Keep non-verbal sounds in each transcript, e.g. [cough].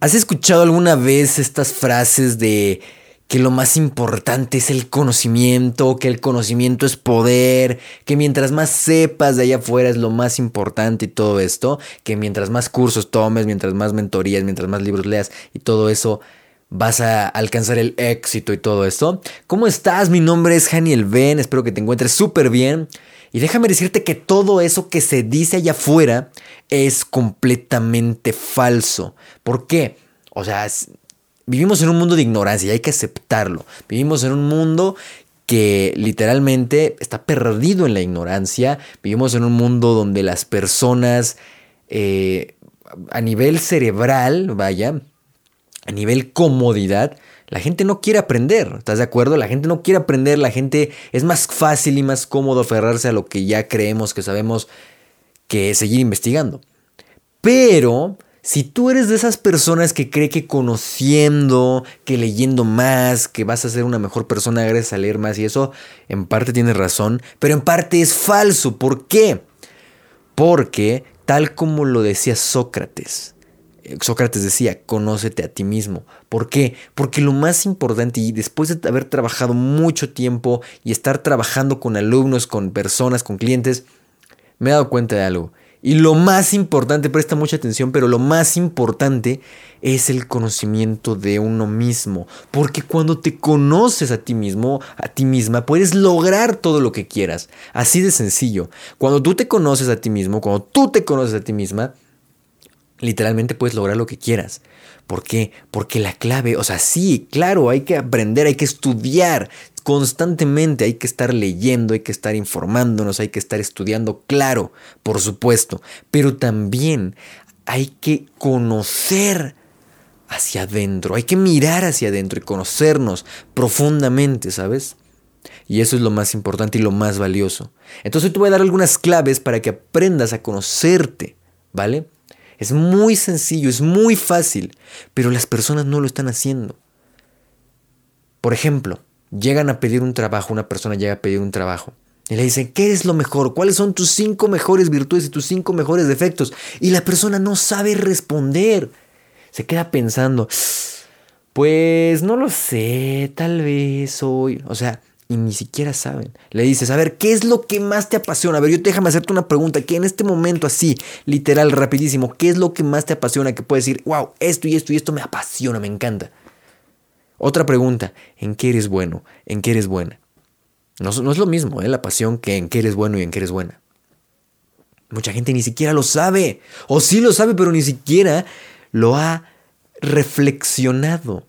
¿Has escuchado alguna vez estas frases de que lo más importante es el conocimiento, que el conocimiento es poder, que mientras más sepas de allá afuera es lo más importante y todo esto, que mientras más cursos tomes, mientras más mentorías, mientras más libros leas y todo eso, vas a alcanzar el éxito y todo esto. ¿Cómo estás? Mi nombre es Haniel Ben, espero que te encuentres súper bien. Y déjame decirte que todo eso que se dice allá afuera es completamente falso. ¿Por qué? O sea, vivimos en un mundo de ignorancia y hay que aceptarlo. Vivimos en un mundo que literalmente está perdido en la ignorancia. Vivimos en un mundo donde las personas eh, a nivel cerebral, vaya, a nivel comodidad, la gente no quiere aprender, ¿estás de acuerdo? La gente no quiere aprender, la gente es más fácil y más cómodo aferrarse a lo que ya creemos que sabemos que seguir investigando. Pero si tú eres de esas personas que cree que conociendo, que leyendo más, que vas a ser una mejor persona gracias a leer más y eso, en parte tienes razón, pero en parte es falso. ¿Por qué? Porque, tal como lo decía Sócrates, Sócrates decía, conócete a ti mismo. ¿Por qué? Porque lo más importante, y después de haber trabajado mucho tiempo y estar trabajando con alumnos, con personas, con clientes, me he dado cuenta de algo. Y lo más importante, presta mucha atención, pero lo más importante es el conocimiento de uno mismo. Porque cuando te conoces a ti mismo, a ti misma, puedes lograr todo lo que quieras. Así de sencillo. Cuando tú te conoces a ti mismo, cuando tú te conoces a ti misma, literalmente puedes lograr lo que quieras. ¿Por qué? Porque la clave, o sea, sí, claro, hay que aprender, hay que estudiar constantemente, hay que estar leyendo, hay que estar informándonos, hay que estar estudiando, claro, por supuesto, pero también hay que conocer hacia adentro, hay que mirar hacia adentro y conocernos profundamente, ¿sabes? Y eso es lo más importante y lo más valioso. Entonces te voy a dar algunas claves para que aprendas a conocerte, ¿vale? Es muy sencillo, es muy fácil, pero las personas no lo están haciendo. Por ejemplo, llegan a pedir un trabajo, una persona llega a pedir un trabajo y le dicen, ¿qué es lo mejor? ¿Cuáles son tus cinco mejores virtudes y tus cinco mejores defectos? Y la persona no sabe responder. Se queda pensando, pues no lo sé, tal vez soy. O sea, y ni siquiera saben. Le dices, a ver, ¿qué es lo que más te apasiona? A ver, yo déjame hacerte una pregunta, que en este momento así, literal, rapidísimo, ¿qué es lo que más te apasiona? Que puedes decir, wow, esto y esto y esto me apasiona, me encanta. Otra pregunta, ¿en qué eres bueno? ¿En qué eres buena? No, no es lo mismo, ¿eh? la pasión, que en qué eres bueno y en qué eres buena. Mucha gente ni siquiera lo sabe, o sí lo sabe, pero ni siquiera lo ha reflexionado.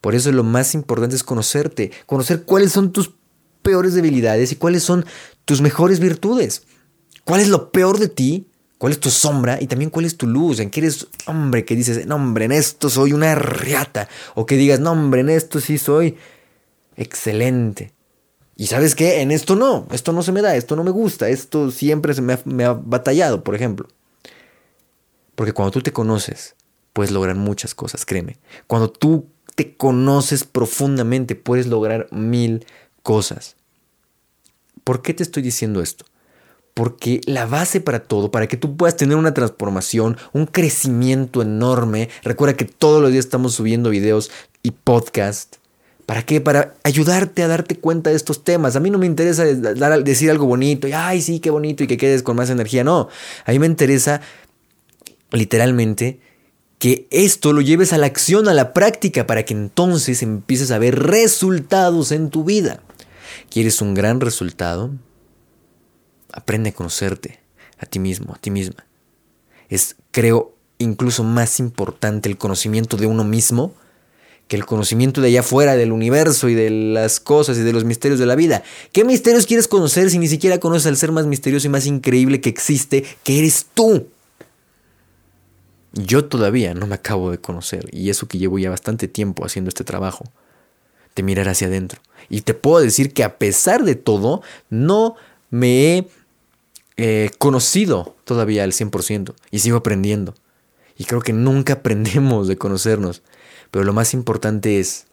Por eso lo más importante es conocerte, conocer cuáles son tus peores debilidades y cuáles son tus mejores virtudes. ¿Cuál es lo peor de ti? ¿Cuál es tu sombra? Y también cuál es tu luz. ¿En qué eres hombre que dices, no hombre, en esto soy una riata? O que digas, no hombre, en esto sí soy excelente. Y sabes qué, en esto no, esto no se me da, esto no me gusta, esto siempre se me ha, me ha batallado, por ejemplo. Porque cuando tú te conoces, puedes lograr muchas cosas, créeme. Cuando tú te conoces profundamente, puedes lograr mil cosas. ¿Por qué te estoy diciendo esto? Porque la base para todo, para que tú puedas tener una transformación, un crecimiento enorme, recuerda que todos los días estamos subiendo videos y podcast. ¿Para qué? Para ayudarte a darte cuenta de estos temas. A mí no me interesa decir algo bonito y, ay, sí, qué bonito y que quedes con más energía. No, a mí me interesa literalmente que esto lo lleves a la acción, a la práctica, para que entonces empieces a ver resultados en tu vida. ¿Quieres un gran resultado? Aprende a conocerte a ti mismo, a ti misma. Es, creo, incluso más importante el conocimiento de uno mismo que el conocimiento de allá afuera, del universo y de las cosas y de los misterios de la vida. ¿Qué misterios quieres conocer si ni siquiera conoces al ser más misterioso y más increíble que existe, que eres tú? Yo todavía no me acabo de conocer y eso que llevo ya bastante tiempo haciendo este trabajo, de mirar hacia adentro. Y te puedo decir que a pesar de todo, no me he eh, conocido todavía al 100% y sigo aprendiendo. Y creo que nunca [laughs] aprendemos de conocernos. Pero lo más importante es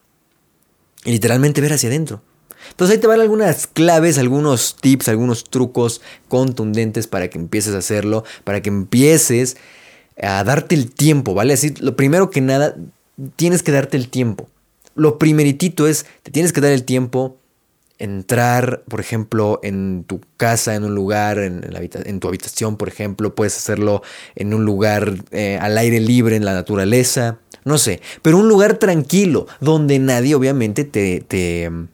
literalmente ver hacia adentro. Entonces ahí te van algunas claves, algunos tips, algunos trucos contundentes para que empieces a hacerlo, para que empieces a darte el tiempo, ¿vale? Así, lo primero que nada, tienes que darte el tiempo. Lo primeritito es, te tienes que dar el tiempo, entrar, por ejemplo, en tu casa, en un lugar, en, en tu habitación, por ejemplo, puedes hacerlo en un lugar eh, al aire libre, en la naturaleza, no sé, pero un lugar tranquilo, donde nadie obviamente te, te mm,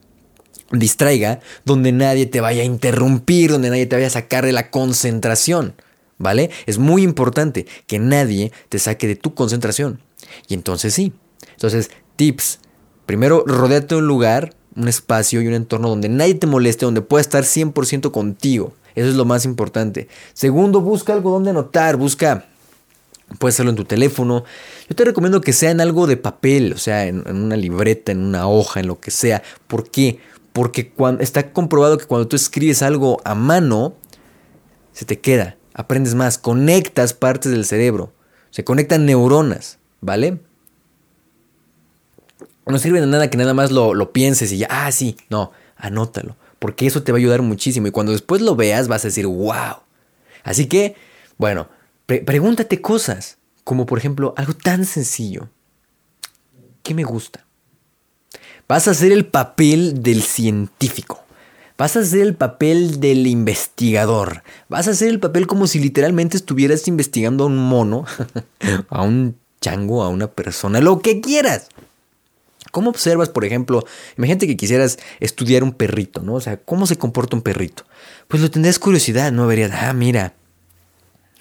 distraiga, donde nadie te vaya a interrumpir, donde nadie te vaya a sacar de la concentración. ¿Vale? Es muy importante que nadie te saque de tu concentración. Y entonces sí. Entonces, tips. Primero, rodeate de un lugar, un espacio y un entorno donde nadie te moleste, donde pueda estar 100% contigo. Eso es lo más importante. Segundo, busca algo donde anotar, busca Puedes hacerlo en tu teléfono. Yo te recomiendo que sea en algo de papel, o sea, en, una libreta, en una hoja, en lo que sea. ¿Por qué? Porque cuando, está comprobado que cuando tú escribes algo a mano, se te queda aprendes más, conectas partes del cerebro, se conectan neuronas, ¿vale? No sirve de nada que nada más lo, pienses y ya, ah, sí, no, anótalo, porque eso te va a ayudar muchísimo y cuando después lo veas vas a decir, wow. Así que, bueno, pregúntate cosas, como por ejemplo algo tan sencillo, ¿qué me gusta? Vas a hacer el papel del científico. Vas a hacer el papel del investigador. Vas a hacer el papel como si literalmente estuvieras investigando a un mono, [laughs] a un chango, a una persona, lo que quieras. ¿Cómo observas, por ejemplo, imagínate que quisieras estudiar un perrito, ¿no? O sea, ¿cómo se comporta un perrito? Pues lo tendrías curiosidad, ¿no? Verías, ah, mira,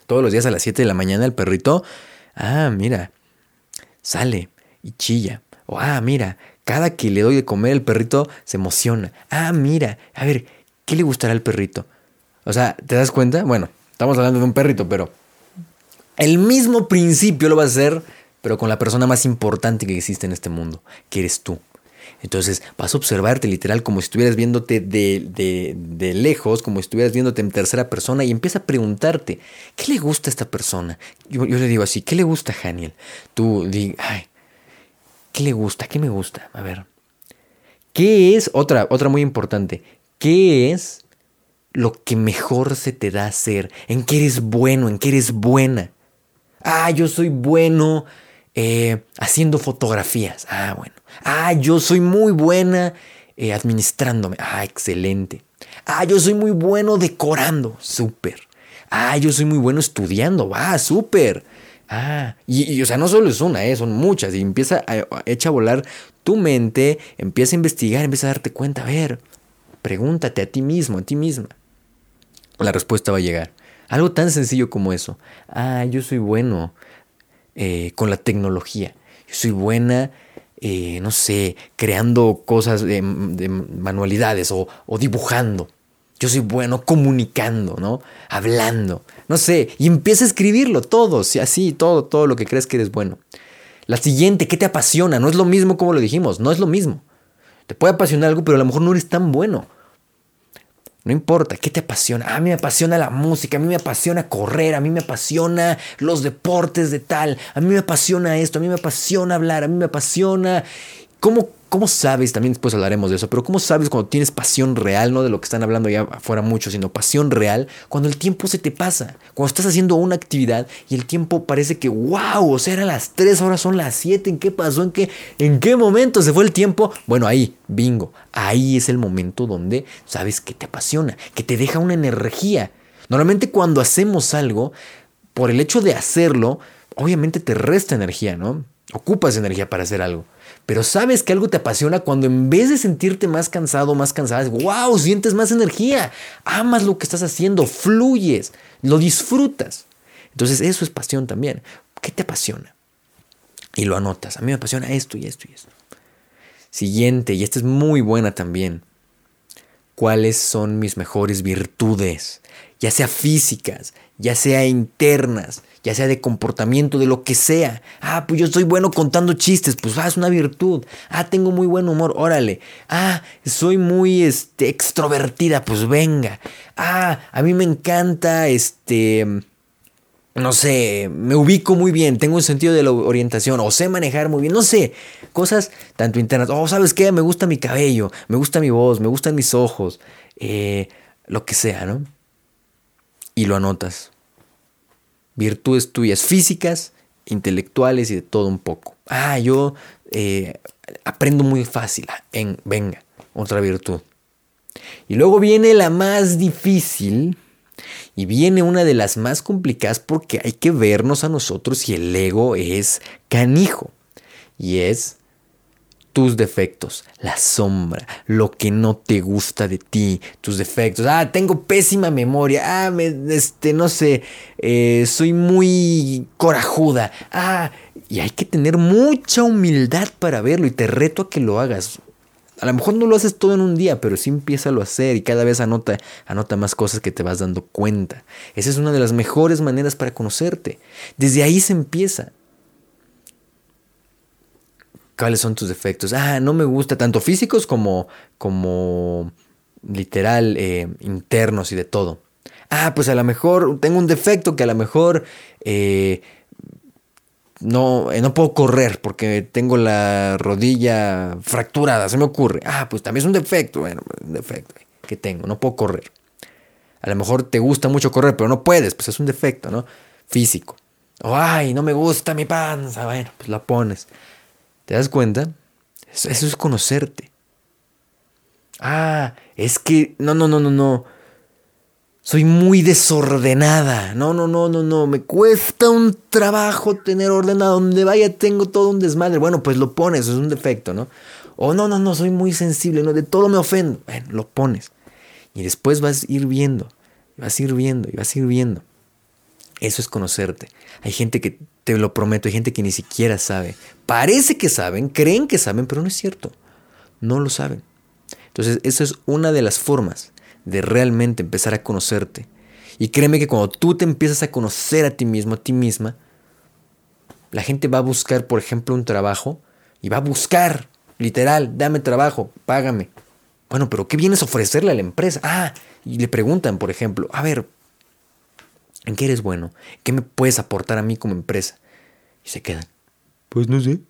todos los días a las 7 de la mañana el perrito, ah, mira, sale y chilla. O, ah, mira, cada que le doy de comer el perrito se emociona. Ah, mira, a ver, ¿qué le gustará al perrito? O sea, ¿te das cuenta? Bueno, estamos hablando de un perrito, pero el mismo principio lo vas a hacer, pero con la persona más importante que existe en este mundo, que eres tú. Entonces vas a observarte literal como si estuvieras viéndote de, de, lejos, como si estuvieras viéndote en tercera persona y empieza a preguntarte, ¿qué le gusta a esta persona? Yo, le digo así, ¿qué le gusta a? Tú di, ay, ¿Qué le gusta? ¿Qué me gusta? A ver. ¿Qué es, otra, otra muy importante, qué es lo que mejor se te da hacer? ¿En qué eres bueno? ¿En qué eres buena? Ah, yo soy bueno eh, haciendo fotografías. Ah, bueno. Ah, yo soy muy buena eh, administrándome. Ah, excelente. Ah, yo soy muy bueno decorando. Súper. Ah, yo soy muy bueno estudiando. Va, ah, súper. Ah, y, o sea, no solo es una, eh, son muchas. Y empieza a, echa a volar tu mente, empieza a investigar, empieza a darte cuenta. A ver, pregúntate a ti mismo, a ti misma. La respuesta va a llegar. Algo tan sencillo como eso. Ah, yo soy bueno eh, con la tecnología. Yo soy buena, eh, no sé, creando cosas de, manualidades o, o dibujando. Yo soy bueno comunicando, ¿no? Hablando, no sé, y empieza a escribirlo todo, así, todo, todo lo que crees que eres bueno. La siguiente, ¿qué te apasiona? No es lo mismo como lo dijimos, no es lo mismo. Te puede apasionar algo, pero a lo mejor no eres tan bueno. No importa, ¿qué te apasiona? A mí me apasiona la música, a mí me apasiona correr, a mí me apasiona los deportes de tal, a mí me apasiona esto, a mí me apasiona hablar, a mí me apasiona... ¿Cómo, ¿Cómo sabes? También después hablaremos de eso, pero ¿cómo sabes cuando tienes pasión real, no de lo que están hablando ya afuera mucho, sino pasión real, cuando el tiempo se te pasa, cuando estás haciendo una actividad y el tiempo parece que, wow, o sea, eran las 3, ahora son las 7, ¿en qué pasó? ¿En qué, ¿En qué momento se fue el tiempo? Bueno, ahí, bingo, ahí es el momento donde sabes que te apasiona, que te deja una energía. Normalmente cuando hacemos algo, por el hecho de hacerlo, obviamente te resta energía, ¿no? Ocupas energía para hacer algo. Pero sabes que algo te apasiona cuando en vez de sentirte más cansado, más cansada, wow, sientes más energía, amas lo que estás haciendo, fluyes, lo disfrutas. Entonces eso es pasión también. ¿Qué te apasiona? Y lo anotas. A mí me apasiona esto y esto y esto. Siguiente, y esta es muy buena también. ¿Cuáles son mis mejores virtudes? Ya sea físicas, ya sea internas, ya sea de comportamiento, de lo que sea. Ah, pues yo soy bueno contando chistes, pues ah, es una virtud. Ah, tengo muy buen humor, órale. Ah, soy muy este, extrovertida, pues venga. Ah, a mí me encanta, este, no sé, me ubico muy bien, tengo un sentido de la orientación, o sé manejar muy bien, no sé, cosas tanto internas. Oh, ¿sabes qué? Me gusta mi cabello, me gusta mi voz, me gustan mis ojos, eh, lo que sea, ¿no? Y lo anotas Virtudes tuyas físicas, intelectuales y de todo un poco. Ah, yo eh, aprendo muy fácil. En, venga, otra virtud. Y luego viene la más difícil y viene una de las más complicadas porque hay que vernos a nosotros y el ego es canijo. Y es tus defectos, la sombra, lo que no te gusta de ti, tus defectos. Ah, tengo pésima memoria. Ah, me, este, no sé, eh, soy muy corajuda. Ah, y hay que tener mucha humildad para verlo y te reto a que lo hagas. A lo mejor no lo haces todo en un día, pero sí empieza a hacer y cada vez anota, anota más cosas que te vas dando cuenta. Esa es una de las mejores maneras para conocerte. Desde ahí se empieza. ¿Cuáles son tus defectos? Ah, no me gusta, tanto físicos como, como literal, eh, internos y de todo. Ah, pues a lo mejor tengo un defecto que a lo mejor eh, no, eh, no puedo correr porque tengo la rodilla fracturada, se me ocurre. Ah, pues también es un defecto, bueno, un defecto que tengo, no puedo correr. A lo mejor te gusta mucho correr, pero no puedes, pues es un defecto, ¿no? Físico. O, ay, no me gusta mi panza, bueno, pues la pones. ¿Te das cuenta? Eso es conocerte. Ah, es que, no, no, no, no, no soy muy desordenada. No, no, no, no, no. Me cuesta un trabajo tener ordenado. Donde vaya tengo todo un desmadre. Bueno, pues lo pones, es un defecto, ¿no? O no, no, no, soy muy sensible, no, de todo me ofendo. Bueno, lo pones. Y después vas a ir viendo, vas a ir viendo, y vas a ir viendo. Eso es conocerte. Hay gente que, te lo prometo, hay gente que ni siquiera sabe. Parece que saben, creen que saben, pero no es cierto. No lo saben. Entonces, esa es una de las formas de realmente empezar a conocerte. Y créeme que cuando tú te empiezas a conocer a ti mismo, a ti misma, la gente va a buscar, por ejemplo, un trabajo y va a buscar, literal, dame trabajo, págame. Bueno, pero ¿qué vienes a ofrecerle a la empresa? Ah, y le preguntan, por ejemplo, a ver, ¿en qué eres bueno? ¿Qué me puedes aportar a mí como empresa? Y se quedan. Pues no sé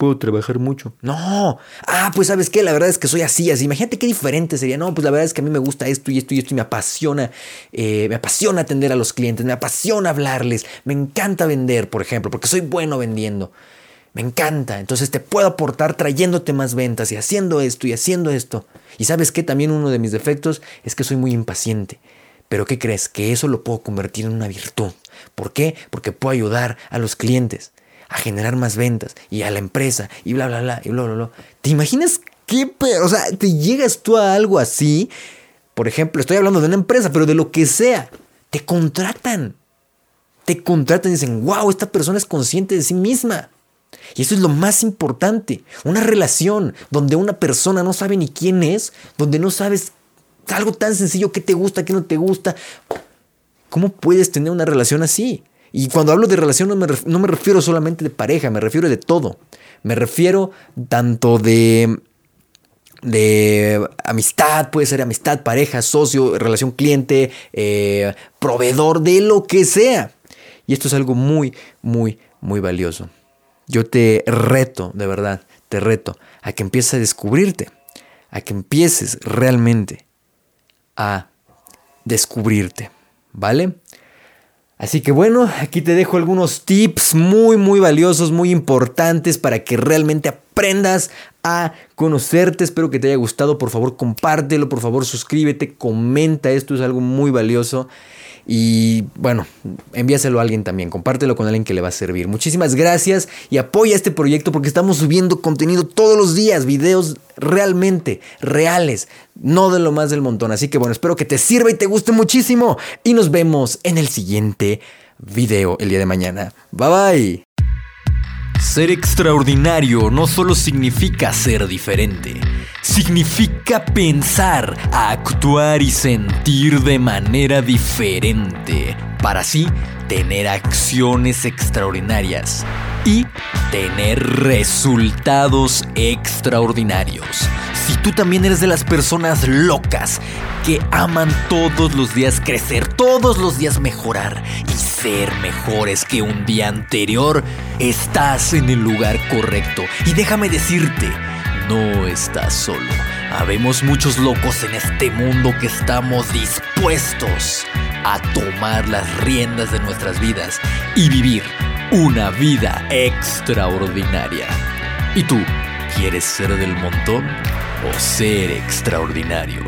puedo trabajar mucho. No, ah, pues sabes qué, la verdad es que soy así, así. Imagínate qué diferente sería. No, pues la verdad es que a mí me gusta esto y esto y esto y me apasiona, eh, me apasiona atender a los clientes, me apasiona hablarles, me encanta vender, por ejemplo, porque soy bueno vendiendo. Me encanta, entonces te puedo aportar trayéndote más ventas y haciendo esto y haciendo esto. Y sabes qué, también uno de mis defectos es que soy muy impaciente. Pero ¿qué crees? Que eso lo puedo convertir en una virtud. ¿Por qué? Porque puedo ayudar a los clientes a generar más ventas y a la empresa y bla, bla, bla, y bla, bla, bla. ¿Te imaginas qué? O sea, te llegas tú a algo así. Por ejemplo, estoy hablando de una empresa, pero de lo que sea. Te contratan. Te contratan y dicen, wow, esta persona es consciente de sí misma. Y eso es lo más importante. Una relación donde una persona no sabe ni quién es, donde no sabes algo tan sencillo que te gusta, que no te gusta. ¿Cómo puedes tener una relación así? Y cuando hablo de relación no me, refiero solamente de pareja, me refiero de todo. Me refiero tanto de, de amistad, puede ser amistad, pareja, socio, relación cliente, eh, proveedor, de lo que sea. Y esto es algo muy, muy, muy valioso. Yo te reto, de verdad, te reto a que empieces a descubrirte, a que empieces realmente a descubrirte, ¿vale? Así que bueno, aquí te dejo algunos tips muy muy valiosos, muy importantes para que realmente aprendas a conocerte. Espero que te haya gustado. Por favor, compártelo, por favor, suscríbete, comenta. Esto es algo muy valioso. Y bueno, envíaselo a alguien también, compártelo con alguien que le va a servir. Muchísimas gracias y apoya este proyecto porque estamos subiendo contenido todos los días, videos realmente reales, no de lo más del montón. Así que bueno, espero que te sirva y te guste muchísimo y nos vemos en el siguiente video el día de mañana. Bye bye. Ser extraordinario no solo significa ser diferente, significa pensar, actuar y sentir de manera diferente, para así tener acciones extraordinarias y tener resultados extraordinarios. Si tú también eres de las personas locas que aman todos los días crecer, todos los días mejorar y ser mejores que un día anterior, estás en el lugar correcto. Y déjame decirte, no estás solo. Habemos muchos locos en este mundo que estamos dispuestos a tomar las riendas de nuestras vidas y vivir una vida extraordinaria. ¿Y tú, quieres ser del montón o ser extraordinario?